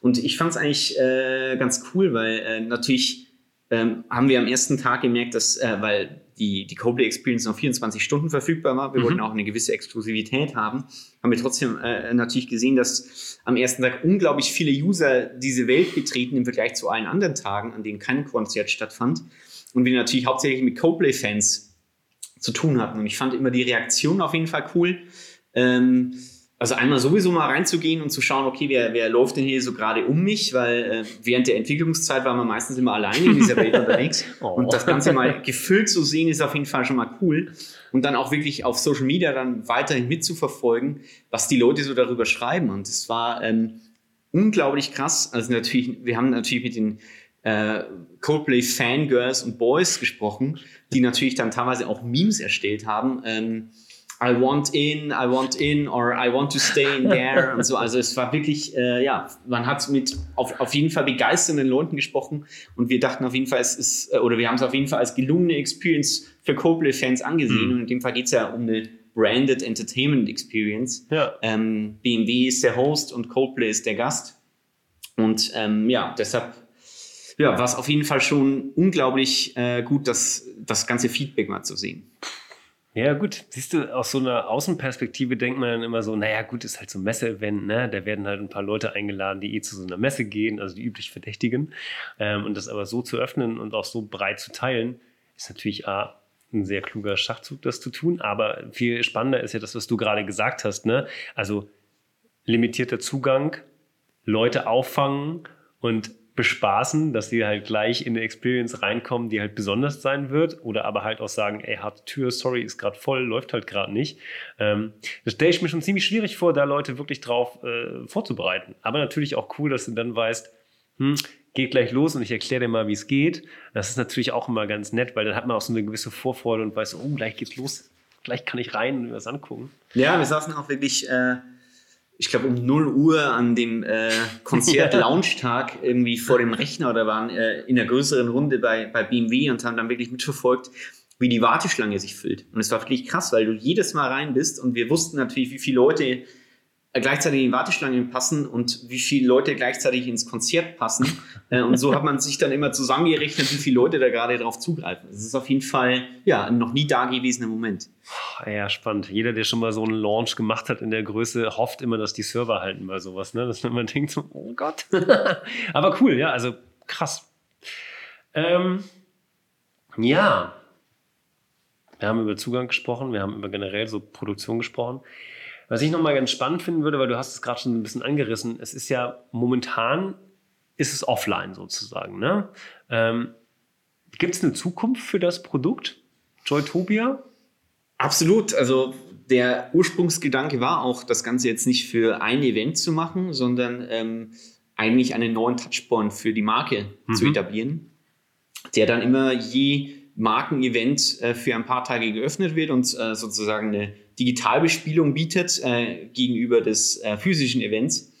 Und ich fand es eigentlich äh, ganz cool, weil äh, natürlich ähm, haben wir am ersten Tag gemerkt, dass, äh, weil die die, Coldplay Experience noch 24 Stunden verfügbar war. Wir Mhm. wollten auch eine gewisse Exklusivität haben. Haben wir trotzdem äh, natürlich gesehen, dass am ersten Tag unglaublich viele User diese Welt betreten im Vergleich zu allen anderen Tagen, an denen kein Konzert stattfand. Und wir natürlich hauptsächlich mit Coldplay-Fans zu tun hatten. Und ich fand immer die Reaktion auf jeden Fall cool. Ähm, also einmal sowieso mal reinzugehen und zu schauen, okay, wer, wer läuft denn hier so gerade um mich, weil äh, während der Entwicklungszeit war man meistens immer alleine in dieser Welt unterwegs. Oh. Und das Ganze mal gefüllt zu sehen, ist auf jeden Fall schon mal cool. Und dann auch wirklich auf Social Media dann weiterhin mitzuverfolgen, was die Leute so darüber schreiben. Und es war ähm, unglaublich krass. Also natürlich, wir haben natürlich mit den äh, Coldplay Fangirls und Boys gesprochen, die natürlich dann teilweise auch Memes erstellt haben. Ähm, I want in, I want in or I want to stay in there und so. Also es war wirklich, äh, ja, man hat mit auf, auf jeden Fall begeisternden Leuten gesprochen und wir dachten auf jeden Fall, es ist, äh, oder wir haben es auf jeden Fall als gelungene Experience für Coldplay-Fans angesehen. Mhm. Und in dem Fall geht es ja um eine Branded Entertainment Experience. Ja. Ähm, BMW ist der Host und Coldplay ist der Gast. Und ähm, ja, deshalb ja, war es auf jeden Fall schon unglaublich äh, gut, das, das ganze Feedback mal zu sehen. Ja, gut. Siehst du, aus so einer Außenperspektive denkt man dann immer so, naja, gut, ist halt so ein Messe-Event, ne? Da werden halt ein paar Leute eingeladen, die eh zu so einer Messe gehen, also die üblich Verdächtigen. Ähm, und das aber so zu öffnen und auch so breit zu teilen, ist natürlich A, ein sehr kluger Schachzug, das zu tun. Aber viel spannender ist ja das, was du gerade gesagt hast, ne? Also limitierter Zugang, Leute auffangen und bespaßen, dass sie halt gleich in eine Experience reinkommen, die halt besonders sein wird. Oder aber halt auch sagen, ey, harte Tür, sorry, ist gerade voll, läuft halt gerade nicht. Ähm, das stelle ich mir schon ziemlich schwierig vor, da Leute wirklich drauf äh, vorzubereiten. Aber natürlich auch cool, dass du dann weißt, hm, geht gleich los und ich erkläre dir mal, wie es geht. Das ist natürlich auch immer ganz nett, weil dann hat man auch so eine gewisse Vorfreude und weiß, oh, gleich geht's los. Gleich kann ich rein und mir das angucken. Ja, wir saßen auch wirklich, äh, ich glaube, um 0 Uhr an dem äh, Konzert-Launch-Tag irgendwie vor dem Rechner oder waren äh, in einer größeren Runde bei, bei BMW und haben dann wirklich mitverfolgt, wie die Warteschlange sich füllt. Und es war wirklich krass, weil du jedes Mal rein bist und wir wussten natürlich, wie viele Leute gleichzeitig in die Warteschlange passen und wie viele Leute gleichzeitig ins Konzert passen. Äh, und so hat man sich dann immer zusammengerechnet, wie viele Leute da gerade drauf zugreifen. Das ist auf jeden Fall ja, ein noch nie dagewesener Moment. Ja, spannend. Jeder, der schon mal so einen Launch gemacht hat in der Größe, hofft immer, dass die Server halten bei sowas, ne? Dass man denkt, so, oh Gott. Aber cool, ja, also krass. Ähm, ja. Wir haben über Zugang gesprochen, wir haben über generell so Produktion gesprochen. Was ich nochmal ganz spannend finden würde, weil du hast es gerade schon ein bisschen angerissen, es ist ja momentan ist es offline sozusagen. Ne? Ähm, Gibt es eine Zukunft für das Produkt? Joytopia? Absolut. Also der Ursprungsgedanke war auch, das Ganze jetzt nicht für ein Event zu machen, sondern ähm, eigentlich einen neuen Touchpoint für die Marke Mhm. zu etablieren, der dann immer je Markenevent äh, für ein paar Tage geöffnet wird und äh, sozusagen eine Digitalbespielung bietet äh, gegenüber des äh, physischen Events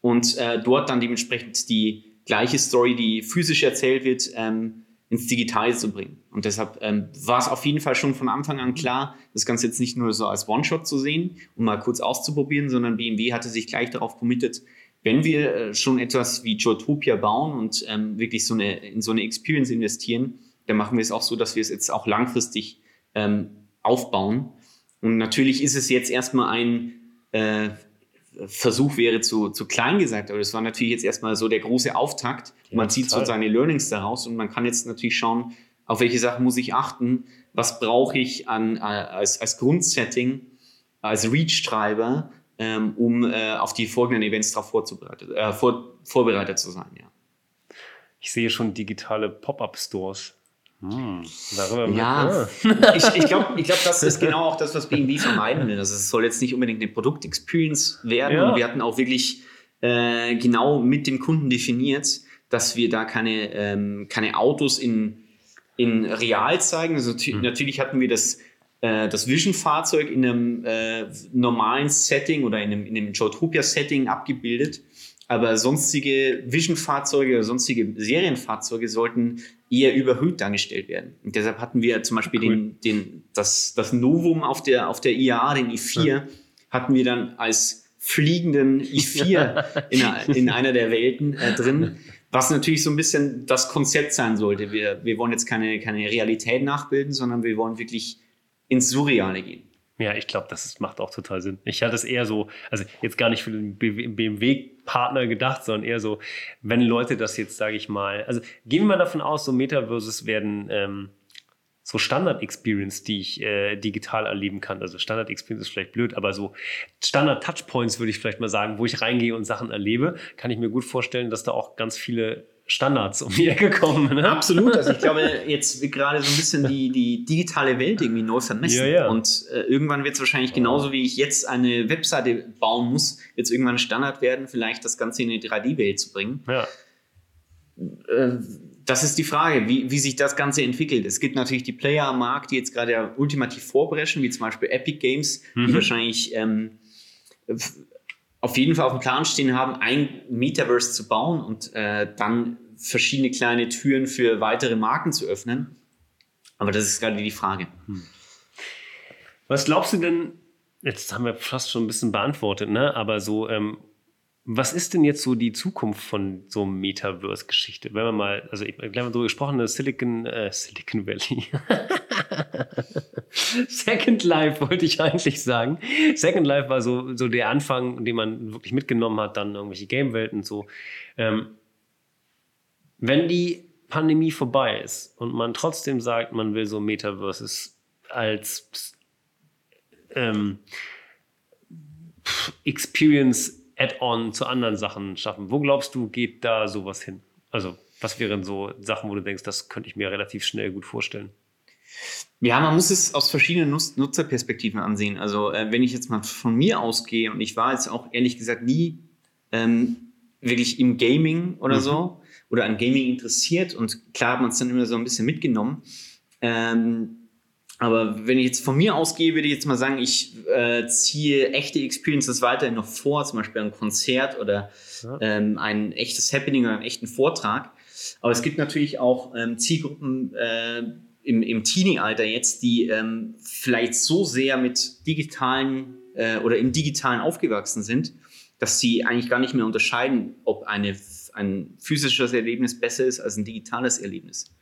und äh, dort dann dementsprechend die gleiche Story, die physisch erzählt wird, ähm, ins Digitale zu bringen. Und deshalb ähm, war es auf jeden Fall schon von Anfang an klar, das Ganze jetzt nicht nur so als One-Shot zu sehen, um mal kurz auszuprobieren, sondern BMW hatte sich gleich darauf committet, wenn wir äh, schon etwas wie Joytopia bauen und ähm, wirklich so eine, in so eine Experience investieren, dann machen wir es auch so, dass wir es jetzt auch langfristig ähm, aufbauen. Und natürlich ist es jetzt erstmal ein äh, Versuch wäre zu, zu klein gesagt, aber das war natürlich jetzt erstmal so der große Auftakt. Ja, man zieht so total. seine Learnings daraus und man kann jetzt natürlich schauen, auf welche Sachen muss ich achten, was brauche ich an, äh, als, als Grundsetting, als Reach-Treiber, ähm, um äh, auf die folgenden Events darauf vorzubereitet, äh, vor, vorbereitet zu sein. Ja. Ich sehe schon digitale Pop-up-Stores. Hm, darüber Ja, ich, ich glaube, ich glaub, das ist genau auch das, was BMW vermeiden will. Also es soll jetzt nicht unbedingt eine Produktexperience werden. Ja. Und wir hatten auch wirklich äh, genau mit dem Kunden definiert, dass wir da keine, ähm, keine Autos in, in real zeigen. Also Mhm. natürlich hatten wir das, äh, das Vision-Fahrzeug in einem äh, normalen Setting oder in einem, in einem Joytopia-Setting abgebildet. Aber sonstige Vision-Fahrzeuge oder sonstige Serienfahrzeuge sollten eher überhöht dargestellt werden. Und deshalb hatten wir zum Beispiel Cool. den, den, das, das Novum auf der, auf der IAA, den i4, hatten wir dann als fliegenden i4 in, einer- in einer der Welten äh, drin, Was natürlich so ein bisschen das Konzept sein sollte. Wir, wir wollen jetzt keine, keine Realität nachbilden, sondern wir wollen wirklich ins Surreale gehen. Ja, ich glaube, das macht auch total Sinn. Ich hatte es eher so, also jetzt gar nicht für den BMW-Partner gedacht, sondern eher so, wenn Leute das jetzt, sage ich mal, also gehen wir mal davon aus, so Metaverses werden ähm, so Standard-Experience, die ich äh, digital erleben kann. Also Standard-Experience ist vielleicht blöd, aber so Standard-Touchpoints würde ich vielleicht mal sagen, wo ich reingehe und Sachen erlebe, kann ich mir gut vorstellen, dass da auch ganz viele Standards um die Ecke kommen. Ne? Absolut. Also ich glaube, jetzt wird gerade so ein bisschen die, die digitale Welt irgendwie neu vermessen. Ja, ja. Und äh, irgendwann wird es wahrscheinlich genauso, wie ich jetzt eine Webseite bauen muss, wird es irgendwann Standard werden, vielleicht das Ganze in eine 3D-Welt zu bringen. Ja. Äh, das ist die Frage, wie, wie sich das Ganze entwickelt. Es gibt natürlich die Player am Markt, die jetzt gerade ja ultimativ vorbrechen, wie zum Beispiel Epic Games, die Mhm. wahrscheinlich ähm, auf jeden Fall auf dem Plan stehen haben, ein Metaverse zu bauen und äh, dann verschiedene kleine Türen für weitere Marken zu öffnen. Aber das ist gerade die Frage. Was glaubst du denn, jetzt haben wir fast schon ein bisschen beantwortet, ne? aber so, ähm, was ist denn jetzt so die Zukunft von so Metaverse-Geschichte? Wenn wir mal, also ich habe gleich mal drüber gesprochen, das Silicon, äh, Silicon Valley. Second Life wollte ich eigentlich sagen. Second Life war so, so der Anfang, den man wirklich mitgenommen hat, dann irgendwelche Game-Welten und so. Ähm, wenn die Pandemie vorbei ist und man trotzdem sagt, man will so Metaverses als ähm, Experience Add-on zu anderen Sachen schaffen. Wo glaubst du, geht da sowas hin? Also, was wären so Sachen, wo du denkst, das könnte ich mir relativ schnell gut vorstellen? Ja, man muss es aus verschiedenen Nutz Nutzerperspektiven ansehen. Also, äh, wenn ich jetzt mal von mir ausgehe, und ich war jetzt auch ehrlich gesagt nie ähm, wirklich im Gaming oder Mhm. so oder an Gaming interessiert und klar hat man es dann immer so ein bisschen mitgenommen. Ähm, aber wenn ich jetzt von mir ausgehe, würde ich jetzt mal sagen, ich äh, ziehe echte Experiences weiterhin noch vor, zum Beispiel ein Konzert oder Ja. ähm, ein echtes Happening oder einen echten Vortrag. Aber es gibt natürlich auch ähm, Zielgruppen äh, im, im Teenie-Alter jetzt, die ähm, vielleicht so sehr mit digitalen äh, oder im digitalen aufgewachsen sind, dass sie eigentlich gar nicht mehr unterscheiden, ob eine, ein physisches Erlebnis besser ist als ein digitales Erlebnis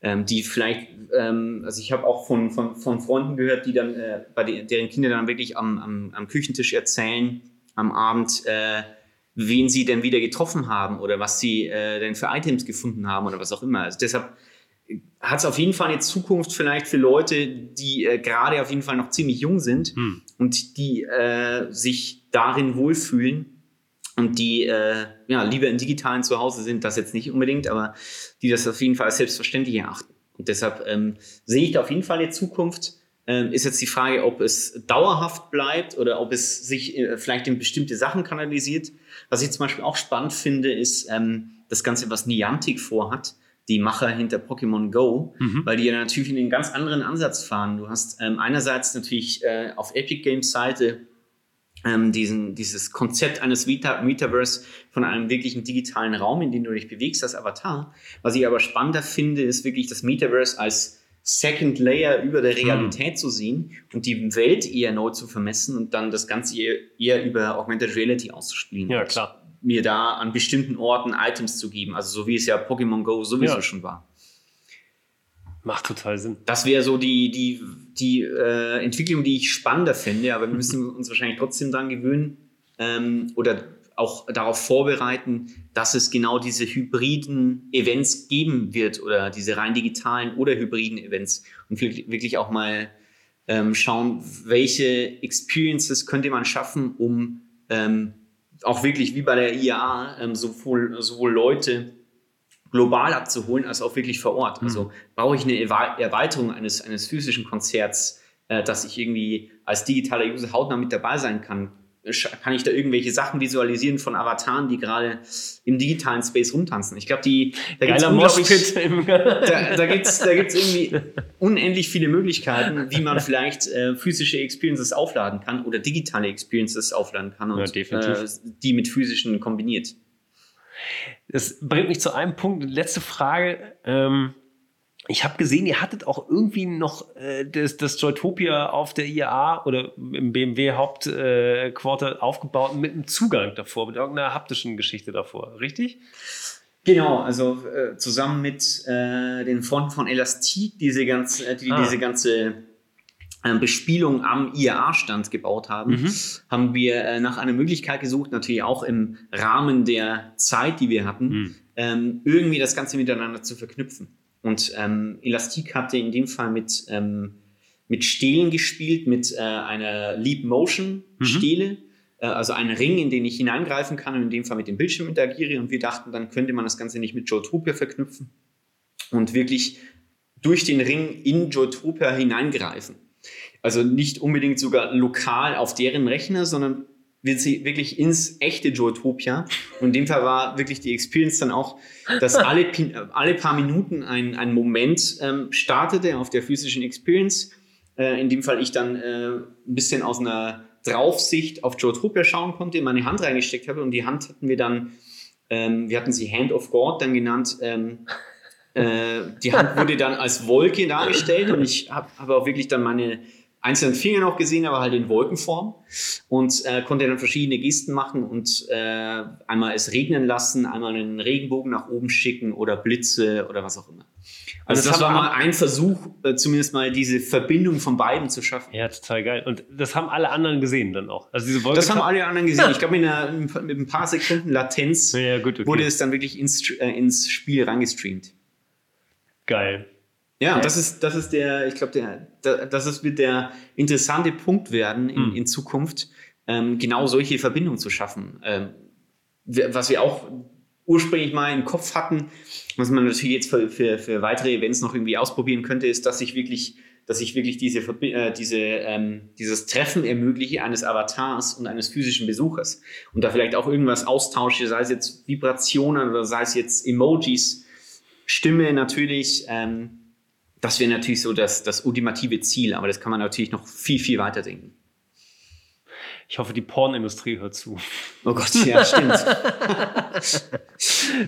ähm, die vielleicht, ähm, also ich habe auch von, von, von Freunden gehört, die dann, äh, bei de deren Kinder dann wirklich am, am, am Küchentisch erzählen, am Abend, äh, wen sie denn wieder getroffen haben oder was sie äh, denn für Items gefunden haben oder was auch immer. Also deshalb hat es auf jeden Fall eine Zukunft vielleicht für Leute, die äh, gerade auf jeden Fall noch ziemlich jung sind Hm. und die äh, sich darin wohlfühlen und die äh, ja, lieber in digitalen Zuhause sind, das jetzt nicht unbedingt, aber die das auf jeden Fall als selbstverständlich erachten. Und deshalb ähm, sehe ich da auf jeden Fall eine Zukunft. Ähm, ist jetzt die Frage, ob es dauerhaft bleibt oder ob es sich äh, vielleicht in bestimmte Sachen kanalisiert. Was ich zum Beispiel auch spannend finde, ist ähm, das Ganze, was Niantic vorhat, die Macher hinter Pokémon Go, Mhm. weil die ja natürlich in einen ganz anderen Ansatz fahren. Du hast ähm, einerseits natürlich äh, auf Epic Games Seite ähm, diesen, dieses Konzept eines Vita Metaverse von einem wirklichen digitalen Raum, in dem du dich bewegst als Avatar. Was ich aber spannender finde, ist wirklich das Metaverse als Second Layer über der Realität zu sehen und die Welt eher neu zu vermessen und dann das Ganze eher, eher über Augmented Reality auszuspielen. Ja, klar. Mir da an bestimmten Orten Items zu geben, also so wie es ja Pokémon Go sowieso Ja. schon war. Macht total Sinn. Das wäre so die, die, die äh, Entwicklung, die ich spannender finde, aber wir müssen uns wahrscheinlich trotzdem daran gewöhnen ähm, oder auch darauf vorbereiten, dass es genau diese hybriden Events geben wird oder diese rein digitalen oder hybriden Events und wirklich auch mal ähm, schauen, welche Experiences könnte man schaffen, um ähm, auch wirklich wie bei der IA ähm, sowohl, sowohl Leute global abzuholen, als auch wirklich vor Ort. Also brauche ich eine Erwe- Erweiterung eines, eines physischen Konzerts, äh, dass ich irgendwie als digitaler User hautnah mit dabei sein kann. Kann ich da irgendwelche Sachen visualisieren von Avataren, die gerade im digitalen Space rumtanzen? Ich glaube, die da gibt's unglaublich- Moshpit. im- da, da gibt es da gibt's irgendwie unendlich viele Möglichkeiten, wie man vielleicht äh, physische Experiences aufladen kann oder digitale Experiences aufladen kann und Ja, definitiv. äh, die mit physischen kombiniert. Das bringt mich zu einem Punkt. Letzte Frage. Ähm, ich habe gesehen, ihr hattet auch irgendwie noch äh, das, das Joytopia auf der IAA oder im BMW Hauptquarter äh, aufgebaut mit einem Zugang davor, mit irgendeiner haptischen Geschichte davor, richtig? Genau, also äh, zusammen mit äh, den Freunden von Elastik, diese ganze, äh, die Ah. diese ganze äh, Bespielung am IAA-Stand gebaut haben, Mhm. haben wir äh, nach einer Möglichkeit gesucht, natürlich auch im Rahmen der Zeit, die wir hatten, Mhm. ähm, irgendwie das Ganze miteinander zu verknüpfen. Und ähm, Elastik hatte in dem Fall mit, ähm, mit Stelen gespielt, mit äh, einer Leap Motion Stele, äh, also einen Ring, in den ich hineingreifen kann und in dem Fall mit dem Bildschirm interagiere. Und wir dachten, dann könnte man das Ganze nicht mit Joytopia verknüpfen und wirklich durch den Ring in Joytopia hineingreifen. Also nicht unbedingt sogar lokal auf deren Rechner, sondern wird sie wirklich ins echte Joytopia. Und in dem Fall war wirklich die Experience dann auch, dass alle, alle paar Minuten ein, ein Moment ähm, startete auf der physischen Experience. Äh, in dem Fall ich dann äh, ein bisschen aus einer Draufsicht auf Joytopia schauen konnte, meine Hand reingesteckt habe und die Hand hatten wir dann, ähm, wir hatten sie Hand of God dann genannt, ähm, äh, die Hand wurde dann als Wolke dargestellt und ich habe hab auch wirklich dann meine einzelnen Finger noch gesehen, aber halt in Wolkenform und äh, konnte dann verschiedene Gesten machen und äh, einmal es regnen lassen, einmal einen Regenbogen nach oben schicken oder Blitze oder was auch immer. Also das das, war mal ein Versuch, äh, zumindest mal diese Verbindung von beiden zu schaffen. Ja, total geil. Und das haben alle anderen gesehen dann auch. Also diese Wolke. Das haben alle anderen gesehen. Ich glaube, mit, mit ein paar Sekunden Latenz Ja, gut, okay. wurde es dann wirklich ins, äh, ins Spiel reingestreamt. geil. Ja, und das ist, das ist der, ich glaube, der, da- das ist wird der interessante Punkt werden in, Hm. in Zukunft, ähm, genau solche Verbindungen zu schaffen. Ähm, was wir auch ursprünglich mal im Kopf hatten, was man natürlich jetzt für, für, für weitere Events noch irgendwie ausprobieren könnte, ist, dass ich wirklich, dass ich wirklich diese, äh, diese, ähm, dieses Treffen ermögliche eines Avatars und eines physischen Besuchers. Und da vielleicht auch irgendwas austausche, sei es jetzt Vibrationen oder sei es jetzt Emojis, Stimme natürlich. Ähm, das wäre natürlich so das, das ultimative Ziel, aber das kann man natürlich noch viel, viel weiter denken. Ich hoffe, die Pornindustrie hört zu. Oh Gott, ja, stimmt.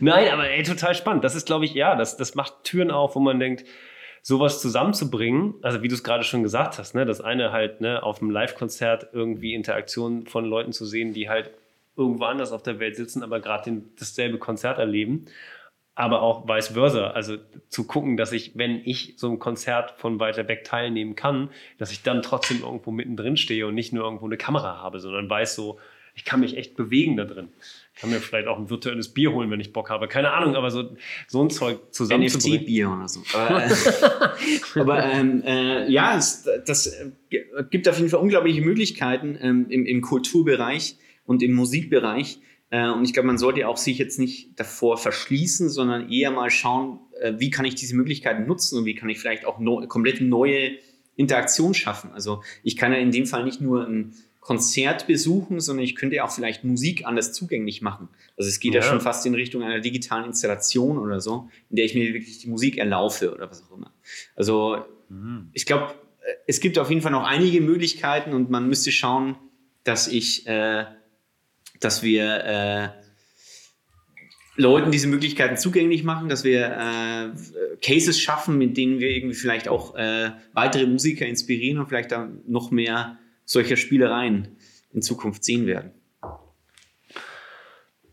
Nein, aber ey, total spannend. Das ist, glaube ich, ja, das, das macht Türen auf, wo man denkt, sowas zusammenzubringen, also wie du es gerade schon gesagt hast, ne, das eine halt ne, auf einem Live-Konzert irgendwie Interaktionen von Leuten zu sehen, die halt irgendwo anders auf der Welt sitzen, aber gerade dasselbe Konzert erleben. Aber auch vice versa. Also zu gucken, dass ich, wenn ich so ein Konzert von weiter weg teilnehmen kann, dass ich dann trotzdem irgendwo mittendrin stehe und nicht nur irgendwo eine Kamera habe, sondern weiß so, ich kann mich echt bewegen da drin. Ich kann mir vielleicht auch ein virtuelles Bier holen, wenn ich Bock habe. Keine Ahnung, aber so, so ein Zeug zusammenzubringen. NFT-Bier oder so. Aber, äh, aber ähm, äh, ja, es, das äh, gibt auf jeden Fall unglaubliche Möglichkeiten ähm, im, im Kulturbereich und im Musikbereich. Äh, und ich glaube, man sollte auch sich jetzt nicht davor verschließen, sondern eher mal schauen, äh, wie kann ich diese Möglichkeiten nutzen und wie kann ich vielleicht auch no komplett neue Interaktion schaffen. Also ich kann ja in dem Fall nicht nur ein Konzert besuchen, sondern ich könnte auch vielleicht Musik anders zugänglich machen. Also es geht ja, Ja. schon fast in Richtung einer digitalen Installation oder so, in der ich mir wirklich die Musik erlaufe oder was auch immer. Also ich glaube, äh, es gibt auf jeden Fall noch einige Möglichkeiten und man müsste schauen, dass ich, äh, dass wir äh, Leuten diese Möglichkeiten zugänglich machen, dass wir äh, Cases schaffen, mit denen wir irgendwie vielleicht auch äh, weitere Musiker inspirieren und vielleicht dann noch mehr solcher Spielereien in Zukunft sehen werden.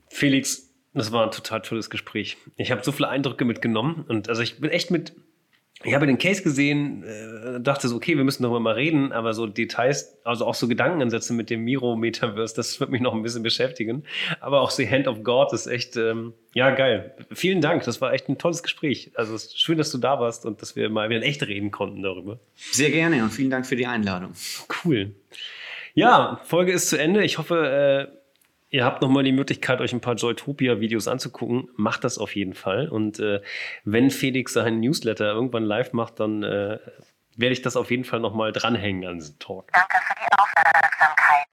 Felix, das war ein total tolles Gespräch. Ich habe so viele Eindrücke mitgenommen und also ich bin echt mit. Ich habe den Case gesehen, äh, dachte so, okay, wir müssen darüber mal reden, aber so Details, also auch so Gedankenansätze mit dem Miro-Metaverse, das wird mich noch ein bisschen beschäftigen. Aber auch so Hand of God ist echt, ähm, ja, geil. Vielen Dank, das war echt ein tolles Gespräch. Also es ist schön, dass du da warst und dass wir mal wieder in echt reden konnten darüber. Sehr gerne und vielen Dank für die Einladung. Cool. Ja, Folge ist zu Ende. Ich hoffe, äh, ihr habt nochmal die Möglichkeit, euch ein paar Joytopia-Videos anzugucken. Macht das auf jeden Fall. Und äh, wenn Felix seinen Newsletter irgendwann live macht, dann äh, werde ich das auf jeden Fall nochmal dranhängen an diesen Talk. Danke für die Aufmerksamkeit.